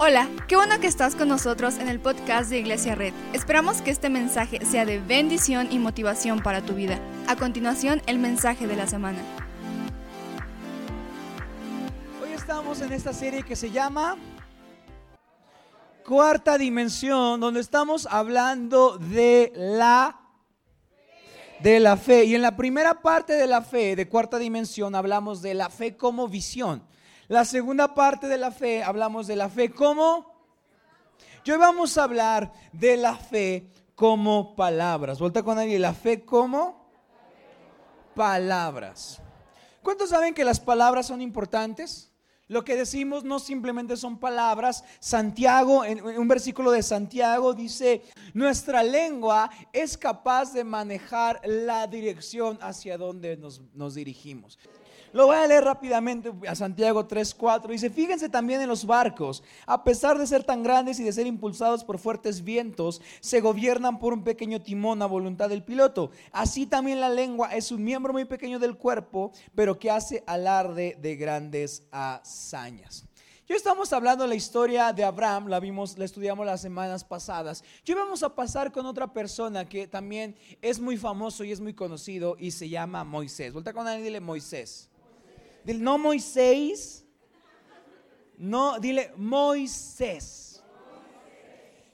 Hola, qué bueno que estás con nosotros en el podcast de Iglesia Red. Esperamos que este mensaje sea de bendición y motivación para tu vida. A continuación, el mensaje de la semana. Hoy estamos en esta serie que se llama Cuarta Dimensión, donde estamos hablando de la de la fe. Y en la primera parte de la fe, de cuarta dimensión, hablamos de la fe como visión. La segunda parte de la fe, hablamos de la fe como... Hoy vamos a hablar de la fe como palabras. Vuelta con alguien, la fe como palabras. ¿Cuántos saben que las palabras son importantes? Lo que decimos no simplemente son palabras. Santiago, en un versículo de Santiago dice, nuestra lengua es capaz de manejar la dirección hacia donde nos, nos dirigimos. Lo voy a leer rápidamente a Santiago 3:4. Dice, fíjense también en los barcos, a pesar de ser tan grandes y de ser impulsados por fuertes vientos, se gobiernan por un pequeño timón a voluntad del piloto. Así también la lengua es un miembro muy pequeño del cuerpo, pero que hace alarde de grandes hazañas. Yo estamos hablando de la historia de Abraham, la vimos, la estudiamos las semanas pasadas. Yo vamos a pasar con otra persona que también es muy famoso y es muy conocido y se llama Moisés. Vuelta con alguien y dile Moisés. Dile, no Moisés. No, dile Moisés.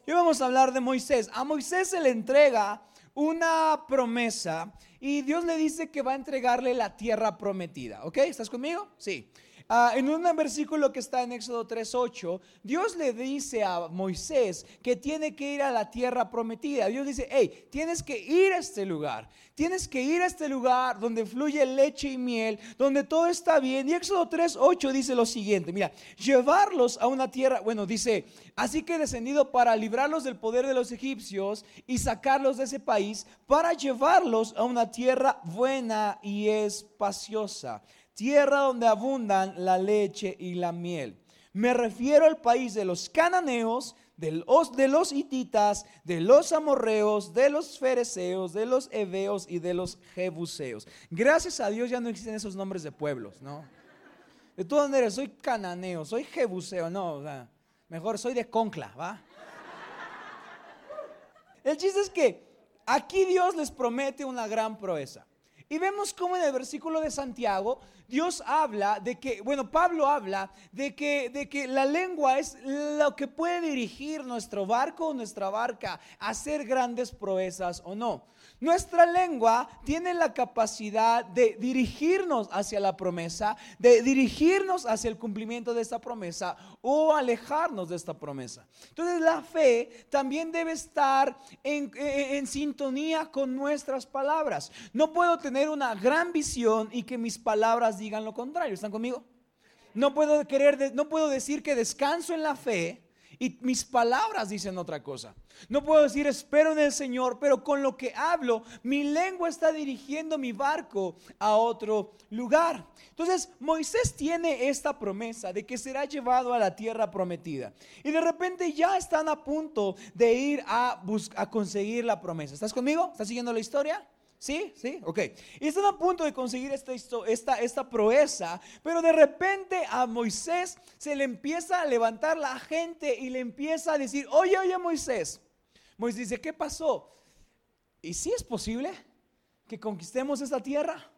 Y vamos a hablar de Moisés. A Moisés se le entrega una promesa y Dios le dice que va a entregarle la tierra prometida. ¿Ok? ¿Estás conmigo? Sí. Ah, en un versículo que está en Éxodo 3.8, Dios le dice a Moisés que tiene que ir a la tierra prometida. Dios dice, hey, tienes que ir a este lugar. Tienes que ir a este lugar donde fluye leche y miel, donde todo está bien. Y Éxodo 3.8 dice lo siguiente, mira, llevarlos a una tierra, bueno, dice, así que he descendido para librarlos del poder de los egipcios y sacarlos de ese país, para llevarlos a una tierra buena y espaciosa tierra donde abundan la leche y la miel. Me refiero al país de los cananeos, de los, de los hititas, de los amorreos, de los fereceos, de los heveos y de los jebuseos. Gracias a Dios ya no existen esos nombres de pueblos, ¿no? De todas maneras, soy cananeo, soy jebuseo, no, mejor soy de Concla, ¿va? El chiste es que aquí Dios les promete una gran proeza. Y vemos cómo en el versículo de Santiago Dios habla de que, bueno, Pablo habla de que, de que la lengua es lo que puede dirigir nuestro barco o nuestra barca a hacer grandes proezas o no. Nuestra lengua tiene la capacidad de dirigirnos hacia la promesa, de dirigirnos hacia el cumplimiento de esta promesa o alejarnos de esta promesa. Entonces la fe también debe estar en, en sintonía con nuestras palabras. No puedo tener una gran visión y que mis palabras digan lo contrario. ¿Están conmigo? No puedo querer, no puedo decir que descanso en la fe y mis palabras dicen otra cosa. No puedo decir espero en el Señor, pero con lo que hablo, mi lengua está dirigiendo mi barco a otro lugar. Entonces, Moisés tiene esta promesa de que será llevado a la tierra prometida. Y de repente ya están a punto de ir a, a conseguir la promesa. ¿Estás conmigo? ¿Estás siguiendo la historia? ¿Sí? ¿Sí? Ok. Y están a punto de conseguir esta, esta, esta proeza, pero de repente a Moisés se le empieza a levantar la gente y le empieza a decir, oye, oye Moisés. Moisés dice, ¿qué pasó? ¿Y si es posible que conquistemos esta tierra?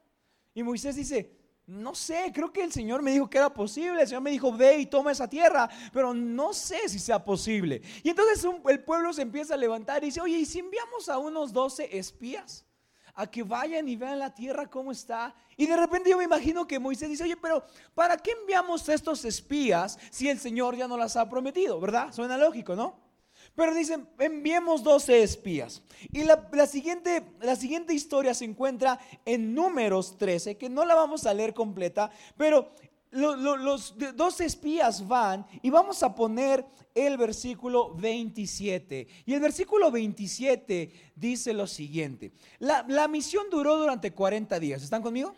Y Moisés dice, no sé, creo que el Señor me dijo que era posible. El Señor me dijo, ve y toma esa tierra, pero no sé si sea posible. Y entonces el pueblo se empieza a levantar y dice, oye, ¿y si enviamos a unos 12 espías? A que vayan y vean la tierra cómo está. Y de repente yo me imagino que Moisés dice, oye, pero ¿para qué enviamos estos espías si el Señor ya no las ha prometido? ¿Verdad? Suena lógico, ¿no? Pero dicen, enviemos 12 espías. Y la, siguiente, la siguiente historia se encuentra en números 13, que no la vamos a leer completa, pero los dos espías van y vamos a poner el versículo 27. Y el versículo 27 dice lo siguiente. La, la, misión duró durante 40 días. ¿Están conmigo?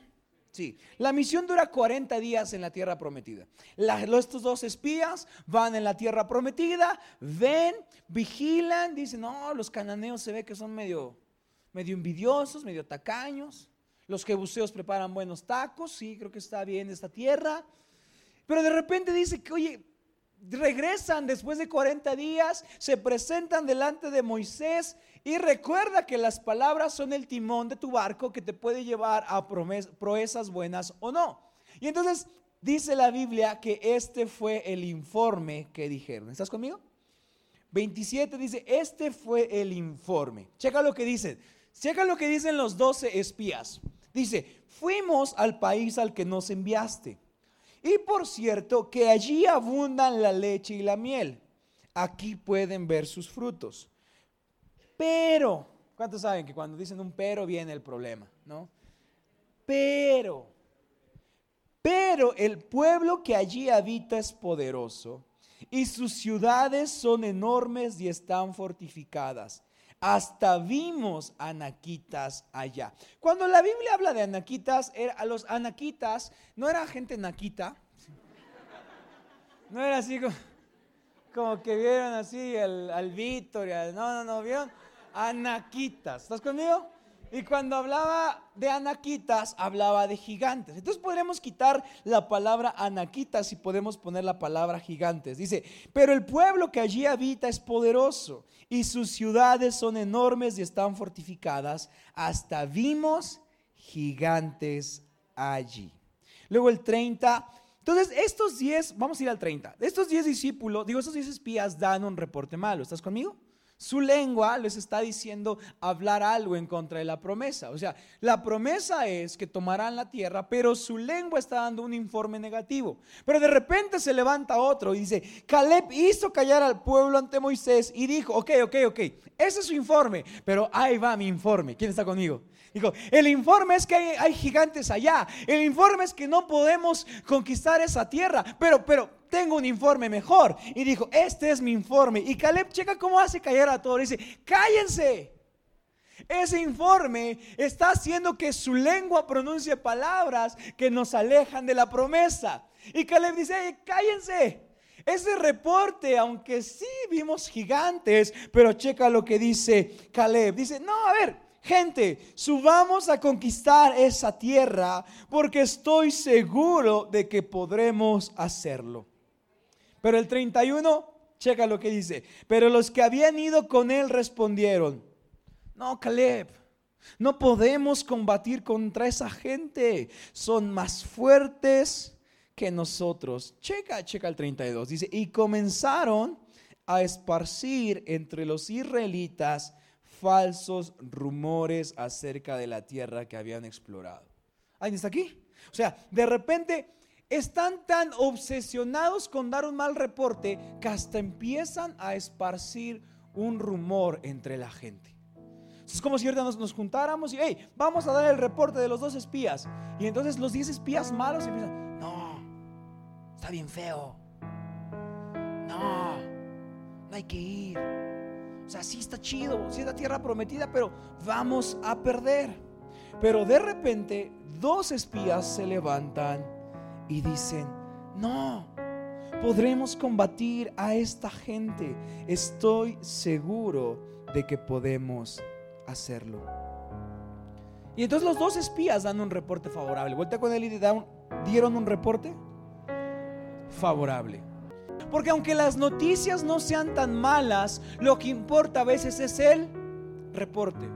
Sí. La misión dura 40 días en la tierra prometida. estos dos espías van en la tierra prometida, ven, vigilan, dicen, no, los cananeos se ve que son medio, medio envidiosos, medio tacaños. Los jebuseos preparan buenos tacos, sí, creo que está bien esta tierra. Pero de repente dice que, oye, regresan después de 40 días, se presentan delante de Moisés y recuerda que las palabras son el timón de tu barco que te puede llevar a proezas buenas o no. Y entonces dice la Biblia que este fue el informe que dijeron. ¿Estás conmigo? 27 dice, este fue el informe. Checa lo que dice. Checa lo que dicen los 12 espías. Dice, fuimos al país al que nos enviaste. Y por cierto, que allí abundan la leche y la miel. Aquí pueden ver sus frutos. Pero, ¿cuántos saben que cuando dicen un pero viene el problema? ¿No? Pero, pero el pueblo que allí habita es poderoso y sus ciudades son enormes y están fortificadas. Hasta vimos anaquitas allá. Cuando la Biblia habla de anaquitas, a los anaquitas no era gente naquita. No era así como, que vieron así al, al. No, no, no, vieron anaquitas. ¿Estás conmigo? Y cuando hablaba de anaquitas, hablaba de gigantes. Entonces podremos quitar la palabra anaquitas y podemos poner la palabra gigantes. Dice, pero el pueblo que allí habita es poderoso y sus ciudades son enormes y están fortificadas. Hasta vimos gigantes allí. Luego el 30. Entonces, estos 10, vamos a ir al 30. Estos 10 discípulos, digo, estos 10 espías dan un reporte malo. ¿Estás conmigo? Su lengua les está diciendo hablar algo en contra de la promesa. O sea, la promesa es que tomarán la tierra, pero su lengua está dando un informe negativo. Pero de repente se levanta otro y dice, Caleb hizo callar al pueblo ante Moisés y dijo, ok, ok, ok, ese es su informe, pero ahí va mi informe. ¿Quién está conmigo? Dijo, el informe es que hay, hay gigantes allá. El informe es que no podemos conquistar esa tierra. Pero, pero, tengo un informe mejor. Y dijo, este es mi informe. Y Caleb checa cómo hace callar a todos. Dice, cállense. Ese informe está haciendo que su lengua pronuncie palabras que nos alejan de la promesa. Y Caleb dice, cállense. Ese reporte, aunque sí vimos gigantes, pero checa lo que dice Caleb. Dice, no, a ver, gente, subamos a conquistar esa tierra porque estoy seguro de que podremos hacerlo. Pero el 31, checa lo que dice. Pero los que habían ido con él respondieron, no, Caleb, no podemos combatir contra esa gente. Son más fuertes que nosotros. Checa, checa el 32. Dice, y comenzaron a esparcir entre los israelitas falsos rumores acerca de la tierra que habían explorado. ¿Alguien está aquí? O sea, de repente están tan obsesionados con dar un mal reporte que hasta empiezan a esparcir un rumor entre la gente. Es como si ahorita nos, juntáramos y, hey, vamos a dar el reporte de los dos espías. Y entonces los 10 espías malos empiezan, no, está bien feo. No, no hay que ir. O sea, sí está chido, sí es la tierra prometida, pero vamos a perder. Pero de repente, dos espías se levantan y dicen, no, podremos combatir a esta gente. Estoy seguro de que podemos hacerlo. Y entonces los dos espías dan un reporte favorable. Vuelta con él y dieron un reporte favorable. Porque aunque las noticias no sean tan malas, lo que importa a veces es el reporte.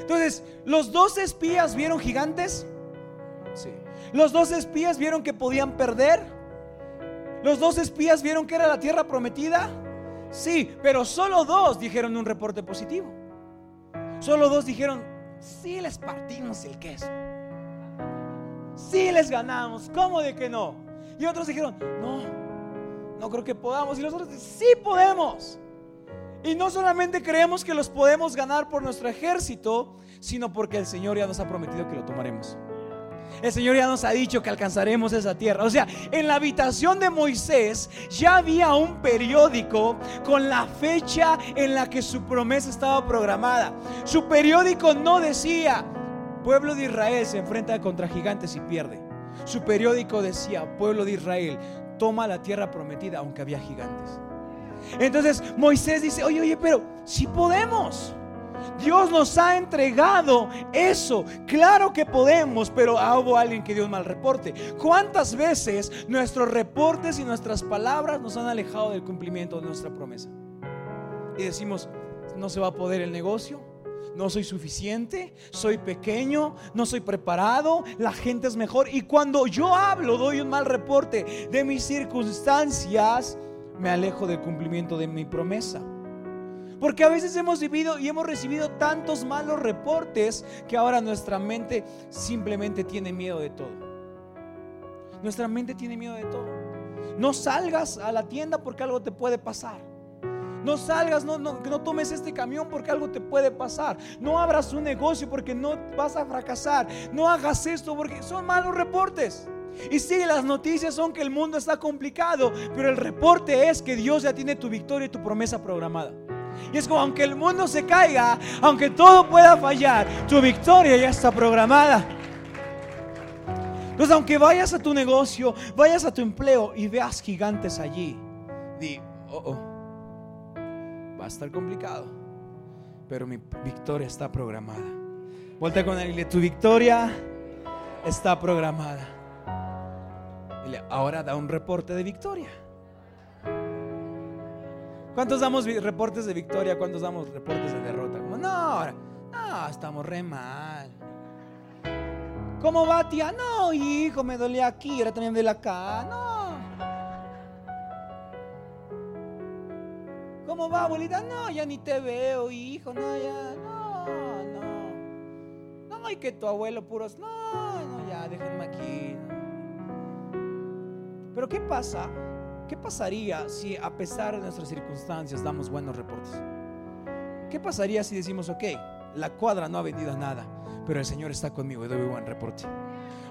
Entonces, los dos espías vieron gigantes. Sí. Los dos espías vieron que podían perder. Los dos espías vieron que era la tierra prometida. Sí, pero solo dos dijeron un reporte positivo. Solo dos dijeron, sí les partimos el queso. Sí les ganamos. ¿Cómo de que no? Y otros dijeron, no, no creo que podamos. Y los otros, sí podemos. Y no solamente creemos que los podemos ganar por nuestro ejército, sino porque el Señor ya nos ha prometido que lo tomaremos. El Señor ya nos ha dicho que alcanzaremos esa tierra. O sea, en la habitación de Moisés ya había un periódico con la fecha en la que su promesa estaba programada. Su periódico no decía, pueblo de Israel se enfrenta contra gigantes y pierde. Su periódico decía, pueblo de Israel, toma la tierra prometida aunque había gigantes. Entonces Moisés dice, oye, oye, pero si podemos. Dios nos ha entregado eso. Claro que podemos, pero hubo alguien que dio un mal reporte. ¿Cuántas veces nuestros reportes y nuestras palabras nos han alejado del cumplimiento de nuestra promesa? Y decimos, no se va a poder el negocio, no soy suficiente, soy pequeño, no soy preparado, la gente es mejor. Y cuando yo hablo, doy un mal reporte de mis circunstancias, me alejo del cumplimiento de mi promesa. Porque a veces hemos vivido y hemos recibido tantos malos reportes que ahora nuestra mente simplemente tiene miedo de todo. Nuestra mente tiene miedo de todo. No salgas a la tienda porque algo te puede pasar. No salgas, no, no, tomes este camión porque algo te puede pasar. No abras un negocio porque no vas a fracasar. No hagas esto porque son malos reportes. Y sí, las noticias son que el mundo está complicado, pero el reporte es que Dios ya tiene tu victoria y tu promesa programada. Y es como aunque el mundo se caiga, aunque todo pueda fallar, tu victoria ya está programada. Entonces, aunque vayas a tu negocio, vayas a tu empleo y veas gigantes allí, di, oh, oh, va a estar complicado, pero mi victoria está programada. Vuelta con él y tu victoria está programada. ahora da un reporte de victoria. ¿Cuántos damos reportes de victoria? ¿Cuántos damos reportes de derrota? Como, no, no, estamos re mal. ¿Cómo va, tía? No, hijo, me dolía aquí, ahora también me duele acá. No. ¿Cómo va, abuelita? No, ya ni te veo, hijo, no, ya, no, no. No, y que tu abuelo puros, no, no, ya, déjenme aquí. Pero ¿qué pasa? ¿Qué pasaría si a pesar de nuestras circunstancias damos buenos reportes? ¿Qué pasaría si decimos, ok, la cuadra no ha vendido nada, pero el Señor está conmigo y doy buen reporte?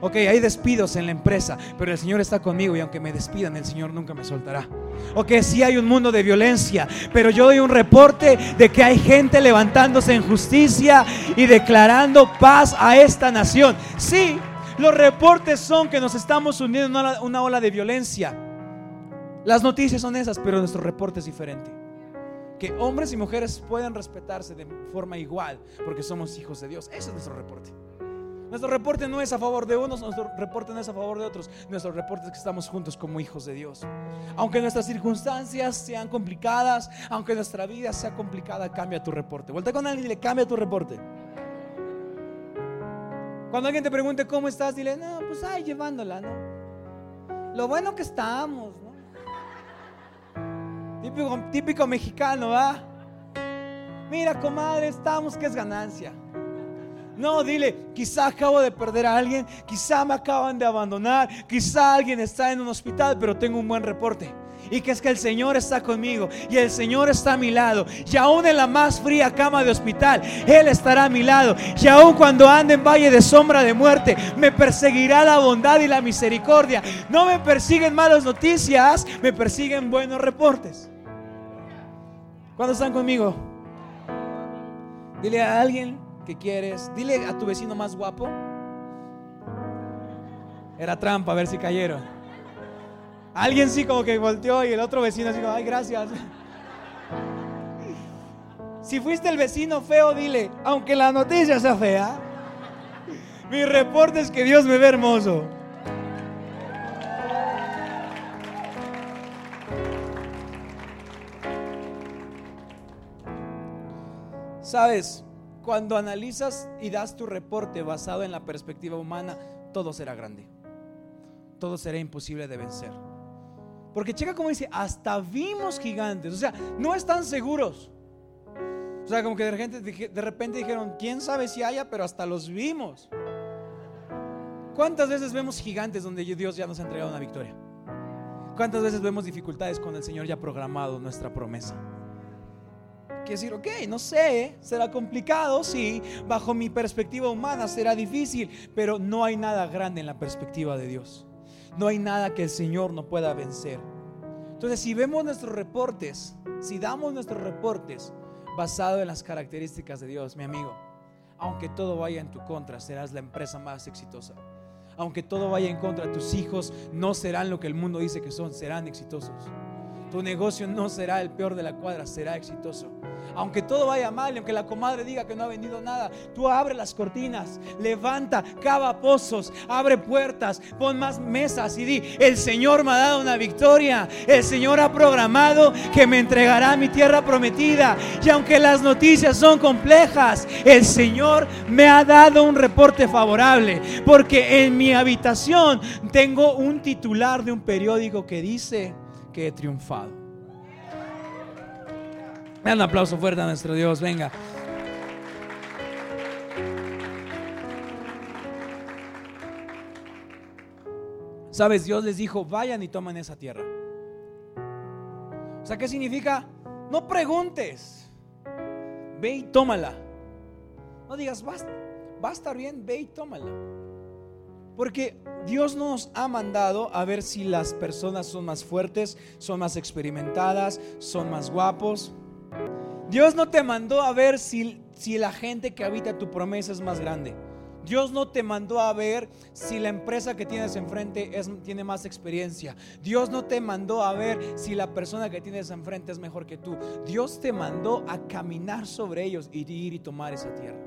Ok, hay despidos en la empresa, pero el Señor está conmigo y aunque me despidan, el Señor nunca me soltará. Ok, sí hay un mundo de violencia, pero yo doy un reporte de que hay gente levantándose en justicia y declarando paz a esta nación. Sí, los reportes son que nos estamos uniendo en una ola de violencia. Las noticias son esas, pero nuestro reporte es diferente. Que hombres y mujeres puedan respetarse de forma igual porque somos hijos de Dios. Ese es nuestro reporte. Nuestro reporte no es a favor de unos, nuestro reporte no es a favor de otros. Nuestro reporte es que estamos juntos como hijos de Dios. Aunque nuestras circunstancias sean complicadas, aunque nuestra vida sea complicada, cambia tu reporte. Vuelta con alguien y le cambia tu reporte. Cuando alguien te pregunte cómo estás, dile, no, pues ay, llevándola, ¿no? Lo bueno que estamos, ¿no? Típico, mexicano, ¿va? Mira, comadre, estamos que es ganancia. No, dile, quizá acabo de perder a alguien, quizá me acaban de abandonar, quizá alguien está en un hospital, pero tengo un buen reporte. Y que es que el Señor está conmigo y el Señor está a mi lado. Y aún en la más fría cama de hospital, Él estará a mi lado. Y aún cuando ande en valle de sombra de muerte, me perseguirá la bondad y la misericordia. No me persiguen malas noticias, me persiguen buenos reportes. ¿Cuándo están conmigo? Dile a alguien que quieres, dile a tu vecino más guapo. Era trampa, a ver si cayeron. Alguien sí como que volteó y el otro vecino así como, ay, gracias. Si fuiste el vecino feo, dile, aunque la noticia sea fea, mi reporte es que Dios me ve hermoso. Sabes, cuando analizas y das tu reporte basado en la perspectiva humana, todo será grande. Todo será imposible de vencer. Porque checa como dice, hasta vimos gigantes. O sea, no están seguros. O sea, como que de repente, de repente dijeron, quién sabe si haya, pero hasta los vimos. ¿Cuántas veces vemos gigantes donde Dios ya nos ha entregado una victoria? ¿Cuántas veces vemos dificultades con el Señor ya programado nuestra promesa? Quiere decir, ok, no sé, será complicado, sí, bajo mi perspectiva humana será difícil, pero no hay nada grande en la perspectiva de Dios. No hay nada que el Señor no pueda vencer. Entonces, si vemos nuestros reportes, si damos nuestros reportes basado en las características de Dios, mi amigo, aunque todo vaya en tu contra, serás la empresa más exitosa. Aunque todo vaya en contra, tus hijos no serán lo que el mundo dice que son, serán exitosos. Tu negocio no será el peor de la cuadra, será exitoso. Aunque todo vaya mal, aunque la comadre diga que no ha vendido nada, tú abre las cortinas, levanta, cava pozos, abre puertas, pon más mesas y di, el Señor me ha dado una victoria, el Señor ha programado que me entregará mi tierra prometida. Y aunque las noticias son complejas, el Señor me ha dado un reporte favorable, porque en mi habitación tengo un titular de un periódico que dice que he triunfado. Un aplauso fuerte a nuestro Dios, venga. Sabes, Dios les dijo, vayan y tomen esa tierra. O sea, ¿qué significa? No preguntes, ve y tómala. No digas, va, va a estar bien, ve y tómala. Porque Dios nos ha mandado a ver si las personas son más fuertes, son más experimentadas, son más guapos. Dios no te mandó a ver si, si la gente que habita tu promesa es más grande. Dios no te mandó a ver si la empresa que tienes enfrente tiene más experiencia. Dios no te mandó a ver si la persona que tienes enfrente es mejor que tú. Dios te mandó a caminar sobre ellos y ir y tomar esa tierra.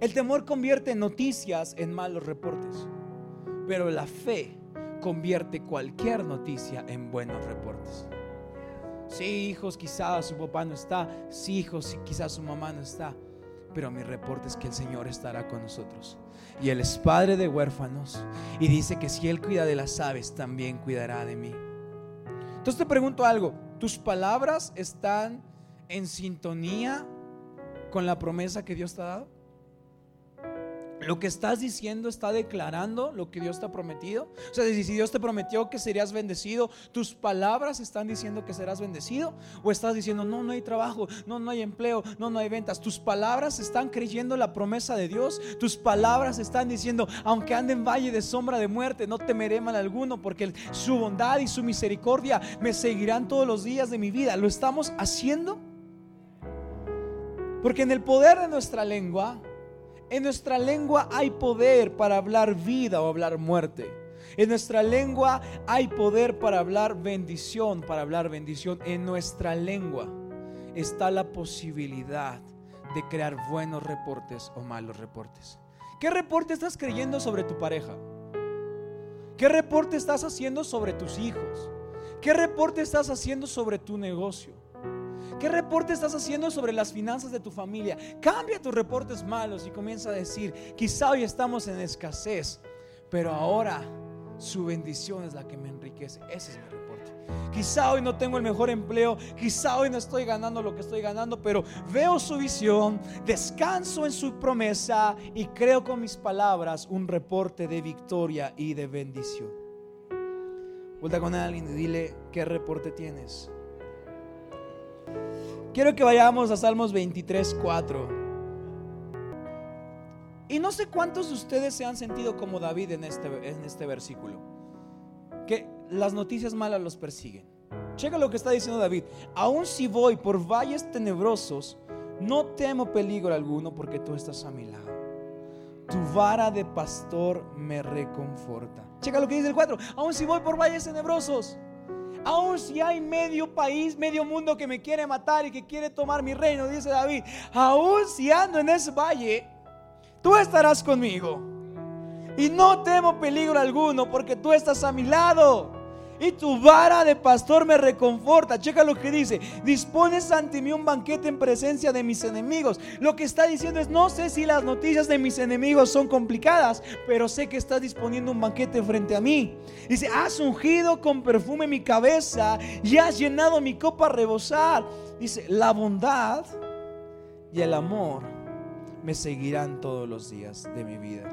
El temor convierte noticias en malos reportes, pero la fe convierte cualquier noticia en buenos reportes. Sí, hijos, quizás su papá no está. Sí, hijos, quizás su mamá no está. Pero mi reporte es que el Señor estará con nosotros. Y Él es padre de huérfanos. Y dice que si Él cuida de las aves, también cuidará de mí. Entonces te pregunto algo. ¿Tus palabras están en sintonía con la promesa que Dios te ha dado? Lo que estás diciendo está declarando lo que Dios te ha prometido. O sea, si Dios te prometió que serías bendecido, tus palabras están diciendo que serás bendecido. O estás diciendo, no, no hay trabajo, no, no hay empleo, no, no hay ventas. Tus palabras están creyendo la promesa de Dios. Tus palabras están diciendo, aunque ande en valle de sombra de muerte, no temeré mal alguno, porque su bondad y su misericordia me seguirán todos los días de mi vida. ¿Lo estamos haciendo? Porque en el poder de nuestra lengua en nuestra lengua hay poder para hablar vida o hablar muerte. En nuestra lengua hay poder para hablar bendición, para hablar bendición. En nuestra lengua está la posibilidad de crear buenos reportes o malos reportes. ¿Qué reporte estás creyendo sobre tu pareja? ¿Qué reporte estás haciendo sobre tus hijos? ¿Qué reporte estás haciendo sobre tu negocio? ¿Qué reporte estás haciendo sobre las finanzas de tu familia? Cambia tus reportes malos y comienza a decir, quizá hoy estamos en escasez, pero ahora su bendición es la que me enriquece. Ese es mi reporte. Quizá hoy no tengo el mejor empleo, quizá hoy no estoy ganando lo que estoy ganando, pero veo su visión, descanso en su promesa y creo con mis palabras un reporte de victoria y de bendición. Vuelta con alguien y dile, ¿qué reporte tienes? Quiero que vayamos a Salmos 23, 4. Y no sé cuántos de ustedes se han sentido como David en este, en este versículo. Que las noticias malas los persiguen. Checa lo que está diciendo David. Aun si voy por valles tenebrosos, no temo peligro alguno porque tú estás a mi lado. Tu vara de pastor me reconforta. Checa lo que dice el 4. Aun si voy por valles tenebrosos, Aún si hay medio país, medio mundo que me quiere matar y que quiere tomar mi reino, dice David, aún si ando en ese valle, tú estarás conmigo. Y no temo peligro alguno porque tú estás a mi lado y tu vara de pastor me reconforta. Checa lo que dice. Dispones ante mí un banquete en presencia de mis enemigos. Lo que está diciendo es, no sé si las noticias de mis enemigos son complicadas, pero sé que estás disponiendo un banquete frente a mí. Dice, has ungido con perfume mi cabeza y has llenado mi copa a rebosar. Dice, la bondad y el amor me seguirán todos los días de mi vida.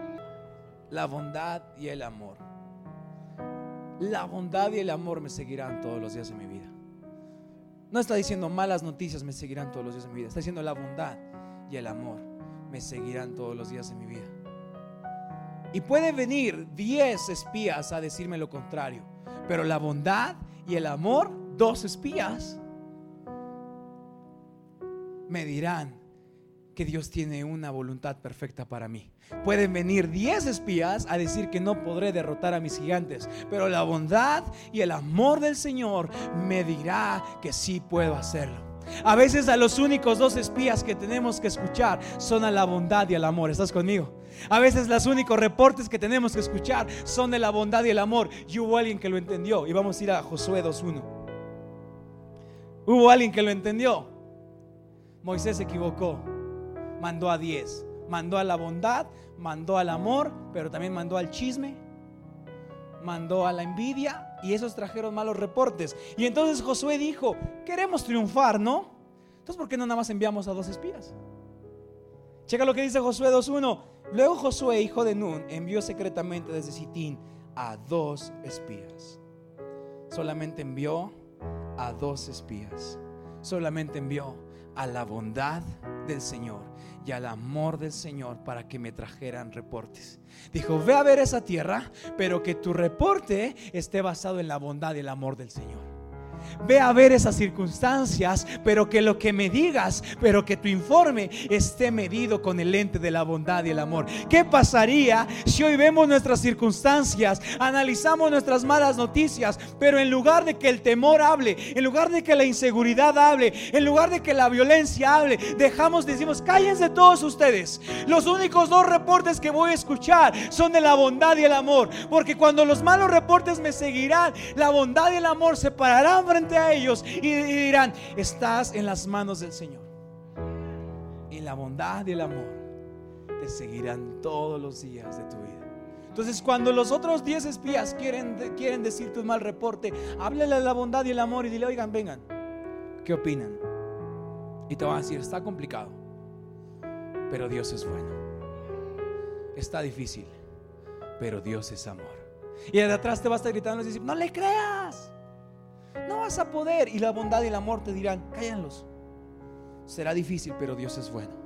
La bondad y el amor la bondad y el amor me seguirán todos los días de mi vida. No está diciendo malas noticias me seguirán todos los días de mi vida. Está diciendo la bondad y el amor me seguirán todos los días de mi vida. Y puede venir 10 espías a decirme lo contrario. Pero la bondad y el amor, dos espías, me dirán que Dios tiene una voluntad perfecta para mí. Pueden venir 10 espías a decir que no podré derrotar a mis gigantes, pero la bondad y el amor del Señor me dirá que sí puedo hacerlo. A veces a los únicos dos espías que tenemos que escuchar son a la bondad y al amor. ¿Estás conmigo? A veces los únicos reportes que tenemos que escuchar son de la bondad y el amor. Y hubo alguien que lo entendió. Y vamos a ir a Josué 2.1. Hubo alguien que lo entendió. Moisés se equivocó. Mandó a 10. Mandó a la bondad, mandó al amor, pero también mandó al chisme, mandó a la envidia y esos trajeron malos reportes. Y entonces Josué dijo, queremos triunfar, ¿no? Entonces, ¿por qué no nada más enviamos a dos espías? Checa lo que dice Josué 2.1. Luego Josué, hijo de Nun, envió secretamente desde Sitín a dos espías. Solamente envió a dos espías. Solamente envió a la bondad del Señor y al amor del Señor para que me trajeran reportes. Dijo, ve a ver esa tierra, pero que tu reporte esté basado en la bondad y el amor del Señor. Ve a ver esas circunstancias, pero que lo que me digas, pero que tu informe esté medido con el lente de la bondad y el amor. ¿Qué pasaría si hoy vemos nuestras circunstancias, analizamos nuestras malas noticias, pero en lugar de que el temor hable, en lugar de que la inseguridad hable, en lugar de que la violencia hable, dejamos, decimos, cállense todos ustedes. Los únicos dos reportes que voy a escuchar son de la bondad y el amor, porque cuando los malos reportes me seguirán, la bondad y el amor se pararán frente a ellos y, dirán, estás en las manos del Señor. Y la bondad y el amor te seguirán todos los días de tu vida. Entonces, cuando los otros 10 espías quieren, quieren decirte un mal reporte, háblale de la bondad y el amor y dile, oigan, vengan, ¿qué opinan? Y te van a decir, está complicado, pero Dios es bueno. Está difícil, pero Dios es amor. Y de atrás te va a estar gritando y decir, no le creas. Vas a poder. Y la bondad y el amor te dirán, cállanlos. Será difícil, pero Dios es bueno.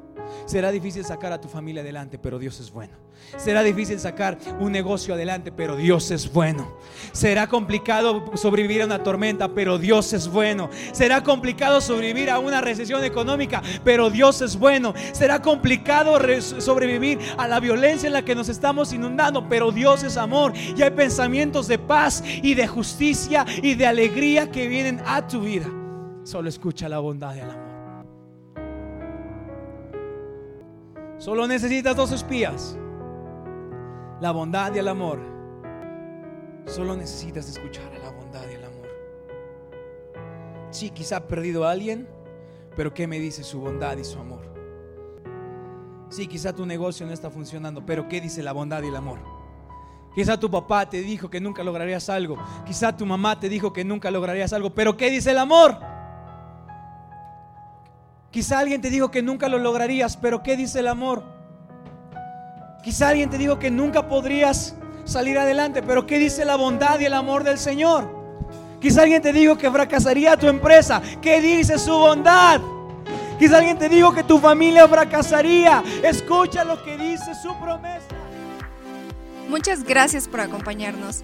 Será difícil sacar a tu familia adelante, pero Dios es bueno. Será difícil sacar un negocio adelante, pero Dios es bueno. Será complicado sobrevivir a una tormenta, pero Dios es bueno. Será complicado sobrevivir a una recesión económica, pero Dios es bueno. Será complicado sobrevivir a la violencia en la que nos estamos inundando, pero Dios es amor. Y hay pensamientos de paz y de justicia y de alegría que vienen a tu vida. Solo escucha la bondad y el amor. Solo necesitas dos espías. La bondad y el amor. Solo necesitas escuchar a la bondad y el amor. Sí, quizá ha perdido a alguien, pero ¿qué me dice su bondad y su amor? Sí, quizá tu negocio no está funcionando, pero ¿qué dice la bondad y el amor? Quizá tu papá te dijo que nunca lograrías algo. Quizá tu mamá te dijo que nunca lograrías algo, pero ¿qué dice el amor? Quizá alguien te dijo que nunca lo lograrías, pero ¿qué dice el amor? Quizá alguien te dijo que nunca podrías salir adelante, pero ¿qué dice la bondad y el amor del Señor? Quizá alguien te dijo que fracasaría tu empresa, ¿qué dice su bondad? Quizá alguien te dijo que tu familia fracasaría, escucha lo que dice su promesa. Muchas gracias por acompañarnos.